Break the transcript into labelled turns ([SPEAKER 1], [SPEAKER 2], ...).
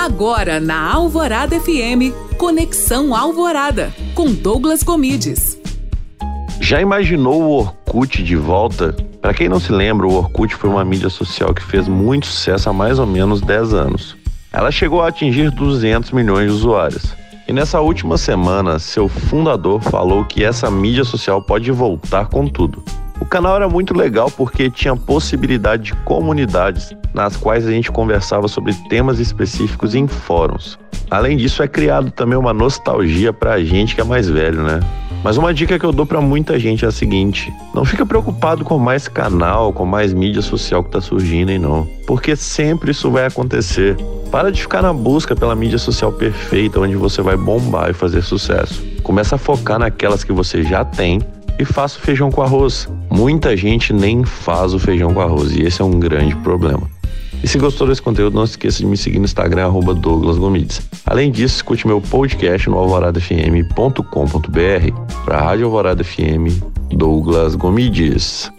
[SPEAKER 1] Agora na Alvorada FM, Conexão Alvorada, com Douglas Comides.
[SPEAKER 2] Já imaginou o Orkut de volta? Para quem não se lembra, o Orkut foi uma mídia social que fez muito sucesso há mais ou menos 10 anos. Ela chegou a atingir 200 milhões de usuários. E nessa última semana, seu fundador falou que essa mídia social pode voltar com tudo. O canal era muito legal porque tinha possibilidade de comunidades nas quais a gente conversava sobre temas específicos em fóruns. Além disso, é criado também uma nostalgia pra gente que é mais velho, né? Mas uma dica que eu dou para muita gente é a seguinte: não fica preocupado com mais canal, com mais mídia social que tá surgindo aí não, porque sempre isso vai acontecer. Para de ficar na busca pela mídia social perfeita onde você vai bombar e fazer sucesso. Começa a focar naquelas que você já tem e faça o feijão com arroz. Muita gente nem faz o feijão com arroz e esse é um grande problema. E se gostou desse conteúdo, não esqueça de me seguir no Instagram, arroba Douglas Gomides. Além disso, escute meu podcast no alvoradafm.com.br para a Rádio Alvorada FM, Douglas Gomides.